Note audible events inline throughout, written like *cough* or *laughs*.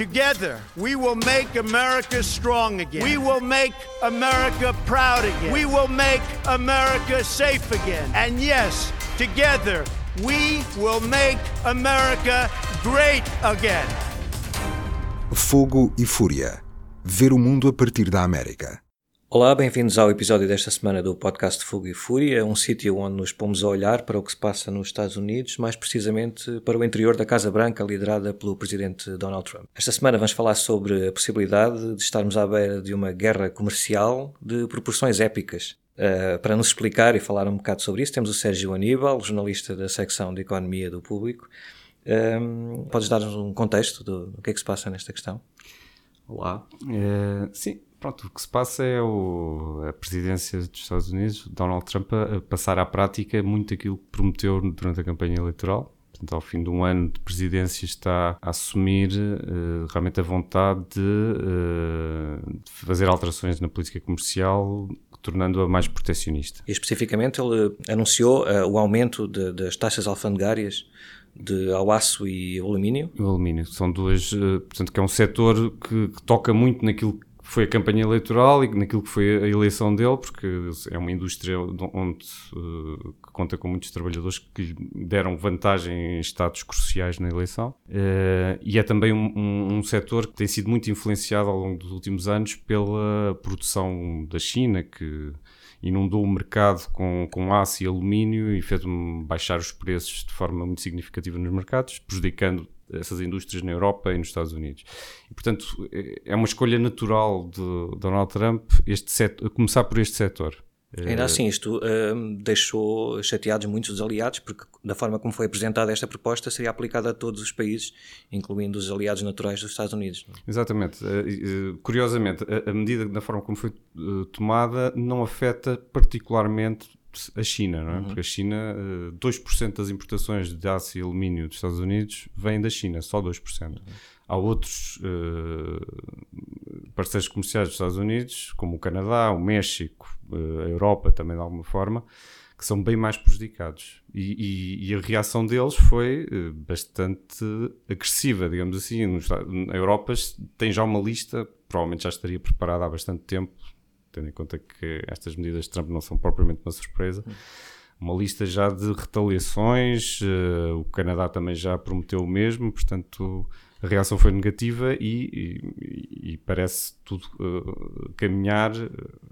Together, we will make America strong again. We will make America proud again. We will make America safe again. And yes, together, we will make America great again. Fogo e Fúria. Ver o mundo a partir da América. Olá, bem-vindos ao episódio desta semana do podcast Fogo e Fúria, um sítio onde nos pomos a olhar para o que se passa nos Estados Unidos, mais precisamente para o interior da Casa Branca, liderada pelo presidente Donald Trump. Esta semana vamos falar sobre a possibilidade de estarmos à beira de uma guerra comercial de proporções épicas. Uh, para nos explicar e falar um bocado sobre isso, temos o Sérgio Aníbal, jornalista da secção de Economia do Público. Um, podes dar-nos um contexto do, do, que é que se passa nesta questão? Olá. Uh, sim, Pronto, o que se passa é o, a presidência dos Estados Unidos, Donald Trump, a, passar à prática muito aquilo que prometeu durante a campanha eleitoral. Portanto, ao fim de um ano de presidência, está a assumir uh, realmente a vontade de, uh, de, fazer alterações na política comercial, tornando-a mais proteccionista. E especificamente, ele anunciou uh, o aumento de, das taxas alfandegárias de, ao aço e ao alumínio? O alumínio. São duas, portanto, que é um setor que, que toca muito naquilo foi a campanha eleitoral e naquilo que foi a eleição dele, porque é uma indústria onde uh, conta com muitos trabalhadores que lhe deram vantagem em estados cruciais na eleição. Uh, e é também um, um, um, setor que tem sido muito influenciado ao longo dos últimos anos pela produção da China, que inundou o mercado com, com aço e alumínio e fez-me baixar os preços de forma muito significativa nos mercados, prejudicando essas indústrias na Europa e nos Estados Unidos. E, portanto, é uma escolha natural de Donald Trump este setor, começar por este setor. Ainda assim, isto uh, deixou chateados muitos dos aliados, porque da forma como foi apresentada esta proposta seria aplicada a todos os países, incluindo os aliados naturais dos Estados Unidos. Exatamente. Uh, curiosamente, a, a, medida da forma como foi uh, tomada não afeta particularmente a China, não é? Uhum. Porque a China, 2% eh, das importações de aço e alumínio dos Estados Unidos vêm da China, só 2%. Uhum. Há outros uh, parceiros comerciais dos Estados Unidos, como o Canadá, o México, uh, a Europa também de alguma forma, que são bem mais prejudicados. E, e, e a reação deles foi uh, bastante agressiva, digamos assim. Nos, na Europa tem já uma lista, provavelmente já estaria preparada há bastante tempo, tendo em conta que estas medidas de Trump não são propriamente uma surpresa. Uma lista já de retaliações, uh, o Canadá também já prometeu o mesmo, portanto a reação foi negativa e, e, e parece tudo uh, caminhar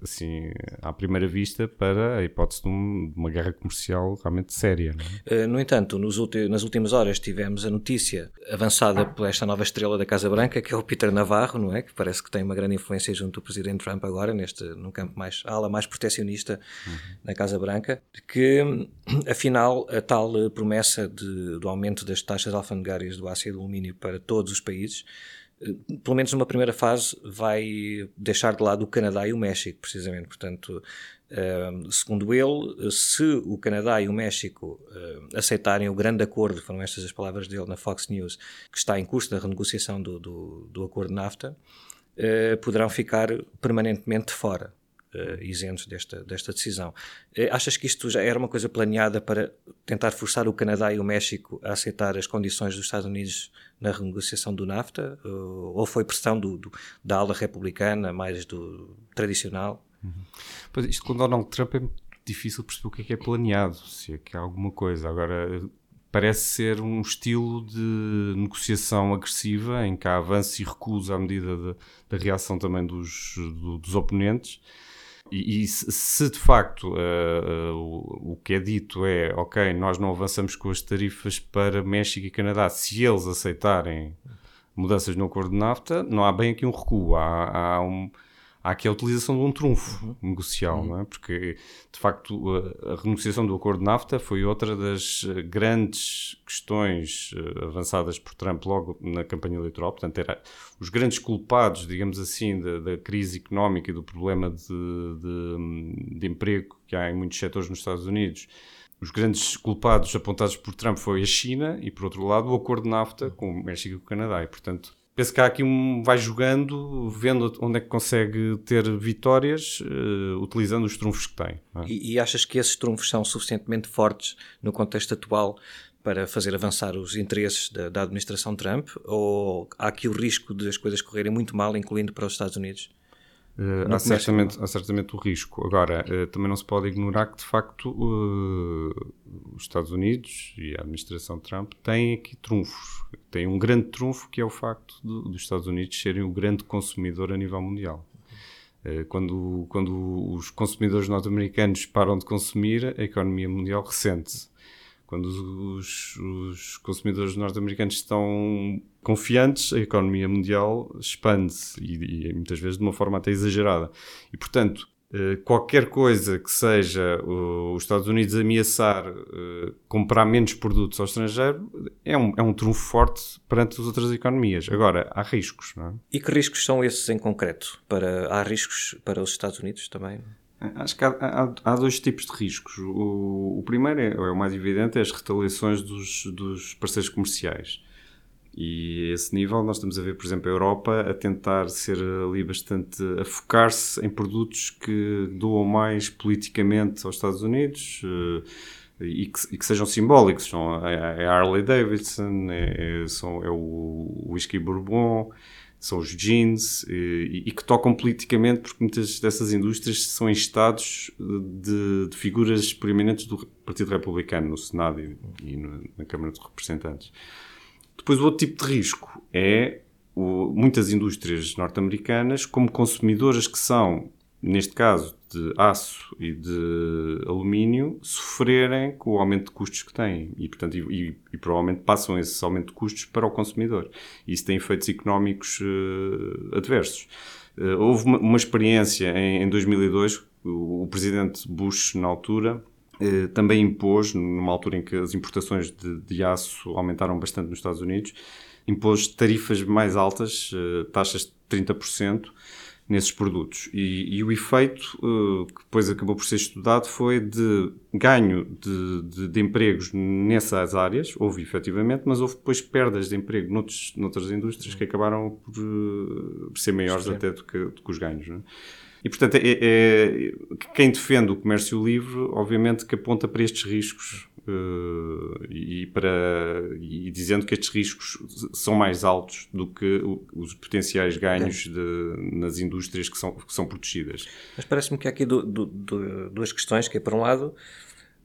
assim à primeira vista para a hipótese de, um, de uma guerra comercial realmente séria. Uh, no entanto, nas últimas horas tivemos a notícia avançada por esta nova estrela da Casa Branca, que é o Peter Navarro, não é? Que parece que tem uma grande influência junto do presidente Trump agora neste num campo mais ala mais protecionista uhum. na Casa Branca, que *clears throat* afinal a tal promessa de, do aumento das taxas alfandegárias do aço e do alumínio para todos os países, eh, pelo menos numa primeira fase, vai deixar de lado o Canadá e o México, precisamente. Portanto, eh, segundo ele, se o Canadá e o México eh, aceitarem o grande acordo, foram estas as palavras dele na Fox News, que está em curso da renegociação do, do, do acordo NAFTA, poderão ficar permanentemente fora uh, isentos desta, desta decisão. Uh, achas que isto já era uma coisa planeada para tentar forçar o Canadá e o México a aceitar as condições dos Estados Unidos na renegociação do NAFTA? Uh, ou foi pressão do, do, da ala republicana, mais do tradicional? Uhum. Pois isto com Donald Trump é difícil perceber o que é que é planeado, se é que há alguma coisa. Agora, parece ser um estilo de negociação agressiva em que há avanço e recusa à medida da reação também dos, do, dos oponentes e, e se de facto uh, o, o, que é dito é, ok, nós não avançamos com as tarifas para México e Canadá, se eles aceitarem mudanças no acordo de NAFTA, não há bem aqui um recuo, há, há um há aqui a utilização de um trunfo uhum. negocial, uhum. não é? Porque, de facto, a, a, renegociação do acordo de NAFTA foi outra das eh, grandes questões uh, avançadas por Trump logo na campanha eleitoral. Portanto, era os grandes culpados, digamos assim, da, da crise económica e do problema de, de, de emprego que há em muitos setores nos Estados Unidos os grandes culpados apontados por Trump foi a China e, por outro lado, o acordo de NAFTA com o México e o Canadá. E, portanto, penso que há aqui um. vai jogando, vendo onde é que consegue ter vitórias, uh, utilizando os trunfos que tem. É? E, e, achas que esses trunfos são suficientemente fortes no contexto atual para fazer avançar os interesses da, da administração Trump? Ou há aqui o risco de as coisas correrem muito mal, incluindo para os Estados Unidos? Uh, há, certamente, há certamente o risco. Agora, uh, também não se pode ignorar que, de facto, uh, os Estados Unidos e a administração Trump têm aqui trunfos. Tem um grande trunfo que é o facto dos Estados Unidos serem o grande consumidor a nível mundial. Quando, quando os consumidores norte-americanos param de consumir, a economia mundial ressente-se. Quando os, os consumidores norte-americanos estão confiantes, a economia mundial expande-se e, e, muitas vezes de uma forma até exagerada. E, portanto, eh, qualquer coisa que seja os Estados Unidos ameaçar eh, comprar menos produtos ao estrangeiro é um, é um trunfo forte perante as outras economias. Agora, há riscos, não é? E que riscos são esses em concreto? Para, há riscos para os Estados Unidos também? Acho que há, há, há, dois tipos de riscos. O, o primeiro é, é, o mais evidente, é as retaliações dos, dos parceiros comerciais. E a esse nível nós estamos a ver, por exemplo, a Europa a tentar ser ali bastante, a focar-se em produtos que doam mais politicamente aos Estados Unidos uh, e, que, e, que, sejam simbólicos. São a, a Harley Davidson, é, é, são, é o Whisky Bourbon, são os jeans e, e, que tocam politicamente porque muitas dessas indústrias são em estados de, de figuras proeminentes do Partido Republicano no Senado e, e no, na Câmara dos Representantes. Depois o outro tipo de risco é o, muitas indústrias norte-americanas como consumidoras que são neste caso de aço e de alumínio, sofrerem com o aumento de custos que têm e, portanto, e, e, provavelmente passam esse aumento de custos para o consumidor. Isso tem efeitos económicos uh, adversos. Uh, houve uma, uma experiência em, em 2002, o, o, presidente Bush, na altura, uh, também impôs, numa altura em que as importações de, de aço aumentaram bastante nos Estados Unidos, impôs tarifas mais altas, taxas de 30%, nesses produtos. E, e o efeito uh, que depois acabou por ser estudado foi de ganho de, de, de, empregos nessas áreas, houve efetivamente, mas houve depois perdas de emprego noutros, noutras indústrias que acabaram por, uh, por ser maiores até do que, do que, os ganhos. Não é? E, portanto, é, é, quem defende o comércio livre, obviamente, que aponta para estes riscos uh, e, para, e dizendo que estes riscos são mais altos do que os potenciais ganhos de, nas indústrias que são, que são protegidas. Mas parece-me que há aqui do, do, do, duas questões, que é, por um lado,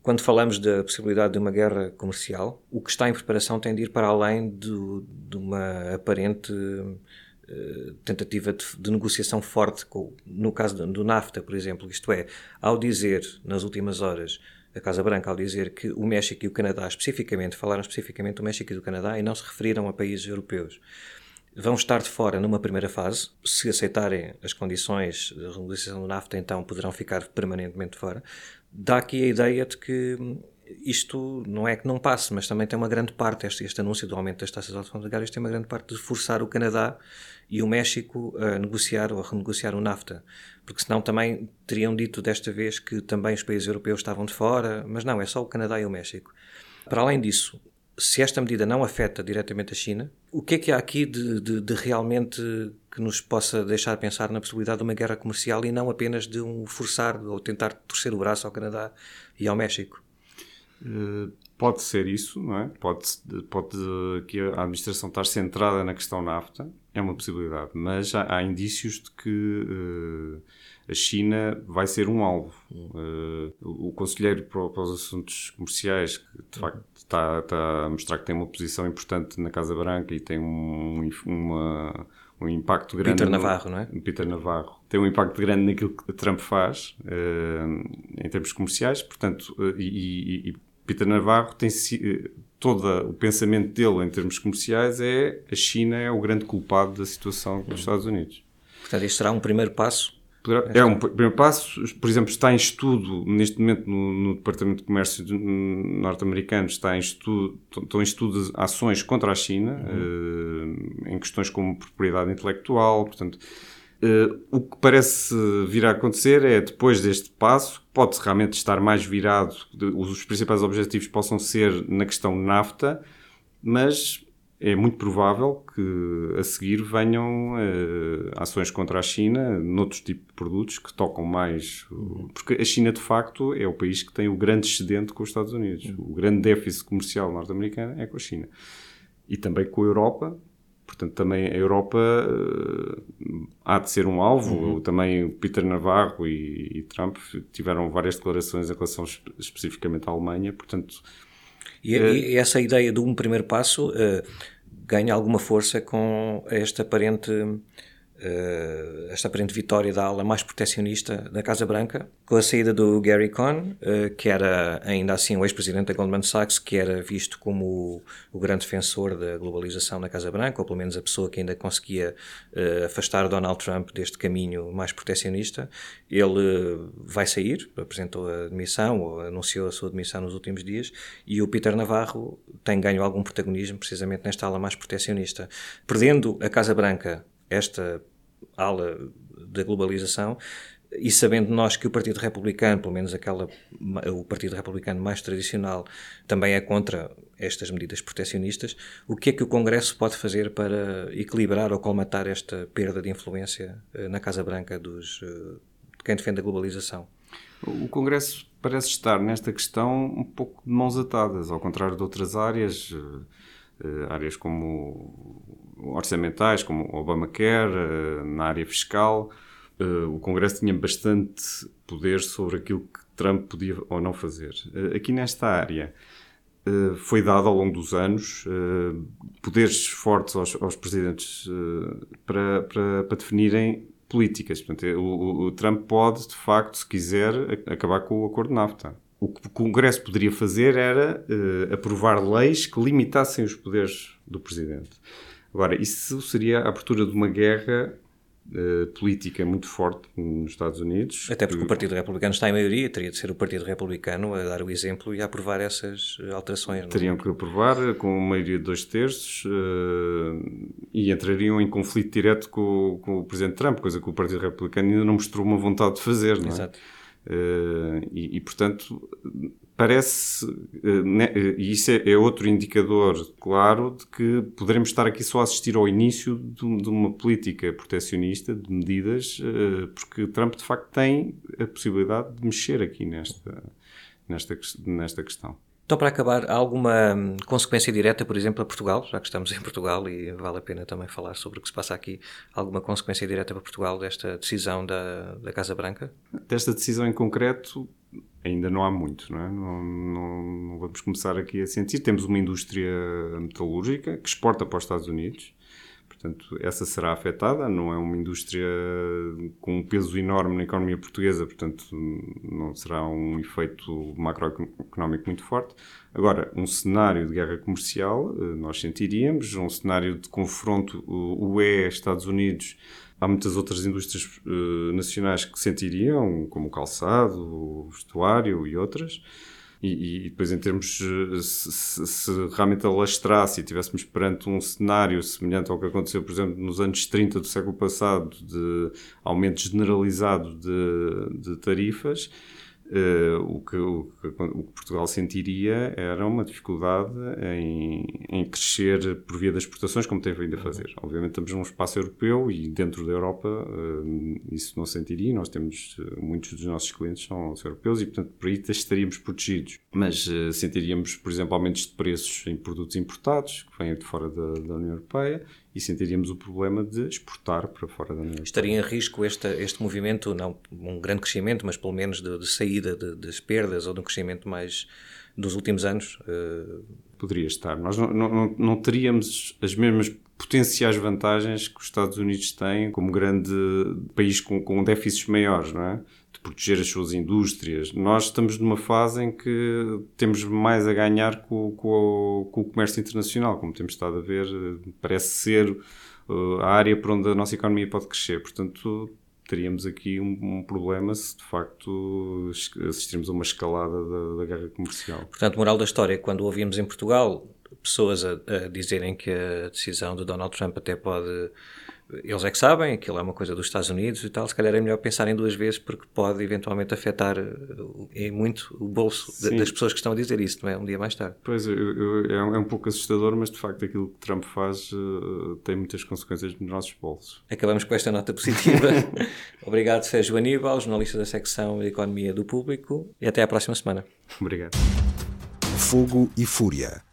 quando falamos da possibilidade de uma guerra comercial, o que está em preparação tem de ir para além de, de uma aparente tentativa de, de, negociação forte, com, no caso do, NAFTA, por exemplo, isto é, ao dizer, nas últimas horas, a Casa Branca, ao dizer que o México e o Canadá, especificamente, falaram especificamente do México e do Canadá e não se referiram a países europeus, vão estar de fora numa primeira fase. Se aceitarem as condições de renegociação do NAFTA, então poderão ficar permanentemente fora. Dá aqui a ideia de que isto não é que não passe, mas também tem uma grande parte, este, este anúncio do aumento das taxas alfandegárias tem uma grande parte de forçar o Canadá e o México a negociar ou a renegociar o NAFTA. Porque senão também teriam dito desta vez que também os países europeus estavam de fora, mas não, é só o Canadá e o México. Para além disso, se esta medida não afeta diretamente a China, o que é que há aqui de, de, de, realmente que nos possa deixar pensar na possibilidade de uma guerra comercial e não apenas de um forçar ou tentar torcer o braço ao Canadá e ao México? Uh, pode ser isso, não é? Pode, pode que a administração estar centrada na questão NAFTA, é uma possibilidade, mas há, há indícios de que uh, a China vai ser um alvo. Uh, o, conselheiro para, para, os assuntos comerciais, que de facto está, está, a mostrar que tem uma posição importante na Casa Branca e tem um, uma, um impacto grande. Peter Navarro, no, não é? Peter Navarro. Tem um impacto grande naquilo que Trump faz uh, em termos comerciais, portanto, e, e, e Peter Navarro tem todo o pensamento dele em termos comerciais é a China é o grande culpado da situação dos Estados Unidos. Portanto, este será um primeiro passo? É um primeiro passo. Por exemplo, está em estudo, neste momento, no, no Departamento de Comércio norte-americano, está em estudo, estão em estudo ações contra a China, uhum. uh, em questões como propriedade intelectual, portanto, Uh, o que parece vir a acontecer é, depois deste passo, pode realmente estar mais virado, de, os principais objetivos possam ser na questão NAFTA, mas é muito provável que a seguir venham uh, ações contra a China noutros tipos de produtos que tocam mais. Porque a China, de facto, é o país que tem o grande excedente com os Estados Unidos. O grande déficit comercial norte-americano é com a China. E também com a Europa. Portanto, também a Europa uh, há de ser um alvo. Uhum. Também Peter Navarro e, e, Trump tiveram várias declarações em relação especificamente à Alemanha. Portanto. E, uh, e essa ideia de um primeiro passo ganha alguma força com este aparente uh, esta aparente vitória da ala mais protecionista da Casa Branca, com a saída do Gary Cohn, uh, que era ainda assim o ex-presidente da Goldman Sachs, que era visto como o, o, grande defensor da globalização na Casa Branca, ou pelo menos a pessoa que ainda conseguia uh, afastar Donald Trump deste caminho mais protecionista. Ele vai sair, apresentou a demissão, ou anunciou a sua demissão nos últimos dias, e o Peter Navarro tem ganho algum protagonismo precisamente nesta ala mais protecionista. Perdendo a Casa Branca esta ala da globalização, e sabendo nós que o Partido Republicano, pelo menos aquela, o Partido Republicano mais tradicional, também é contra estas medidas proteccionistas, o que é que o Congresso pode fazer para equilibrar ou colmatar esta perda de influência eh, na Casa Branca dos, eh, de quem defende a globalização? O Congresso parece estar nesta questão um pouco de mãos atadas, ao contrário de outras áreas, eh, áreas como orçamentais, como o Obamacare, eh, na área fiscal. Eh, o Congresso tinha bastante poder sobre aquilo que Trump podia ou não fazer. Eh, aqui nesta área foi dado ao longo dos anos poderes fortes aos, aos presidentes para, para, para, definirem políticas. Portanto, o, o, Trump pode, de facto, se quiser, acabar com o acordo NAFTA. O que o Congresso poderia fazer era aprovar leis que limitassem os poderes do presidente. Agora, isso seria a abertura de uma guerra uh, política muito forte nos Estados Unidos. Até porque que... o Partido Republicano está em maioria, teria de ser o Partido Republicano a dar o exemplo e a aprovar essas alterações. É? Teriam que aprovar com uma maioria de dois terços uh, e entrariam em conflito direto com, com, o Presidente Trump, coisa que o Partido Republicano ainda não mostrou uma vontade de fazer. Não é? Exato. Uh, e, e, portanto, parece, eh, né, eh, e isso é, é, outro indicador claro de que poderemos estar aqui só a assistir ao início de, de uma política protecionista, de medidas, porque Trump de facto tem a possibilidade de mexer aqui nesta, nesta, nesta questão. Então, para acabar, há alguma hum, consequência direta, por exemplo, a Portugal, já que estamos *laughs* em Portugal e vale a pena também falar sobre o que se passa aqui, alguma consequência direta para Portugal desta decisão da, da Casa Branca? Desta decisão em concreto, ainda não há muito, não, é? não, não, não, vamos começar aqui a sentir. Temos uma indústria metalúrgica que exporta para os Estados Unidos, portanto, essa será afetada. Não é uma indústria com um peso enorme na economia portuguesa, portanto, não será um efeito macroeconómico muito forte. Agora, um cenário de guerra comercial, eh, nós sentiríamos, um cenário de confronto UE-Estados Unidos Há muitas outras indústrias uh, nacionais que sentiriam, como o calçado, o vestuário e outras. E, e depois, em termos, eh, se, se, realmente alastrasse e estivéssemos perante um cenário semelhante ao que aconteceu, por exemplo, nos anos 30 do século passado, de aumento generalizado de, de tarifas, Uh, o, que, o, que, o, que, Portugal sentiria era uma dificuldade em, em, crescer por via das exportações, como tem vindo a fazer. Obviamente estamos num espaço europeu e dentro da Europa uh, isso não sentiria. Nós temos, uh, muitos dos nossos clientes são, são, europeus e, portanto, por aí estaríamos protegidos. Mas sentiríamos, por exemplo, aumentos de preços em produtos importados, que vêm de fora da, da União Europeia, e sentiríamos o problema de exportar para fora da União Europeia. Estaria em risco este, este movimento, não um grande crescimento, mas pelo menos de, de saída de, das perdas ou de um crescimento mais dos últimos anos? Uh... Poderia estar. Nós não, não, não teríamos as mesmas potenciais vantagens que os Estados Unidos têm como grande país com, com déficits maiores, não é? Proteger as suas indústrias. Nós estamos numa fase em que temos mais a ganhar com, com, com o comércio internacional, como temos estado a ver, parece ser uh, a área por onde a nossa economia pode crescer. Portanto, teríamos aqui um, um, problema se de facto assistirmos a uma escalada da, da, guerra comercial. Portanto, moral da história, quando ouvimos em Portugal pessoas a, a dizerem que a decisão de Donald Trump até pode eles é que sabem, aquilo é uma coisa dos Estados Unidos e tal, se calhar é melhor pensarem duas vezes porque pode eventualmente afetar é muito o bolso Sim. das pessoas que estão a dizer isso, não é? Um dia mais tarde. Pois, eu, eu, é, um, é, um, pouco assustador, mas de facto aquilo que Trump faz uh, tem muitas consequências nos nossos bolsos. Acabamos com esta nota positiva. *laughs* Obrigado, Sérgio Aníbal, jornalista da secção de Economia do Público, e até à próxima semana. Obrigado. Fogo e Fúria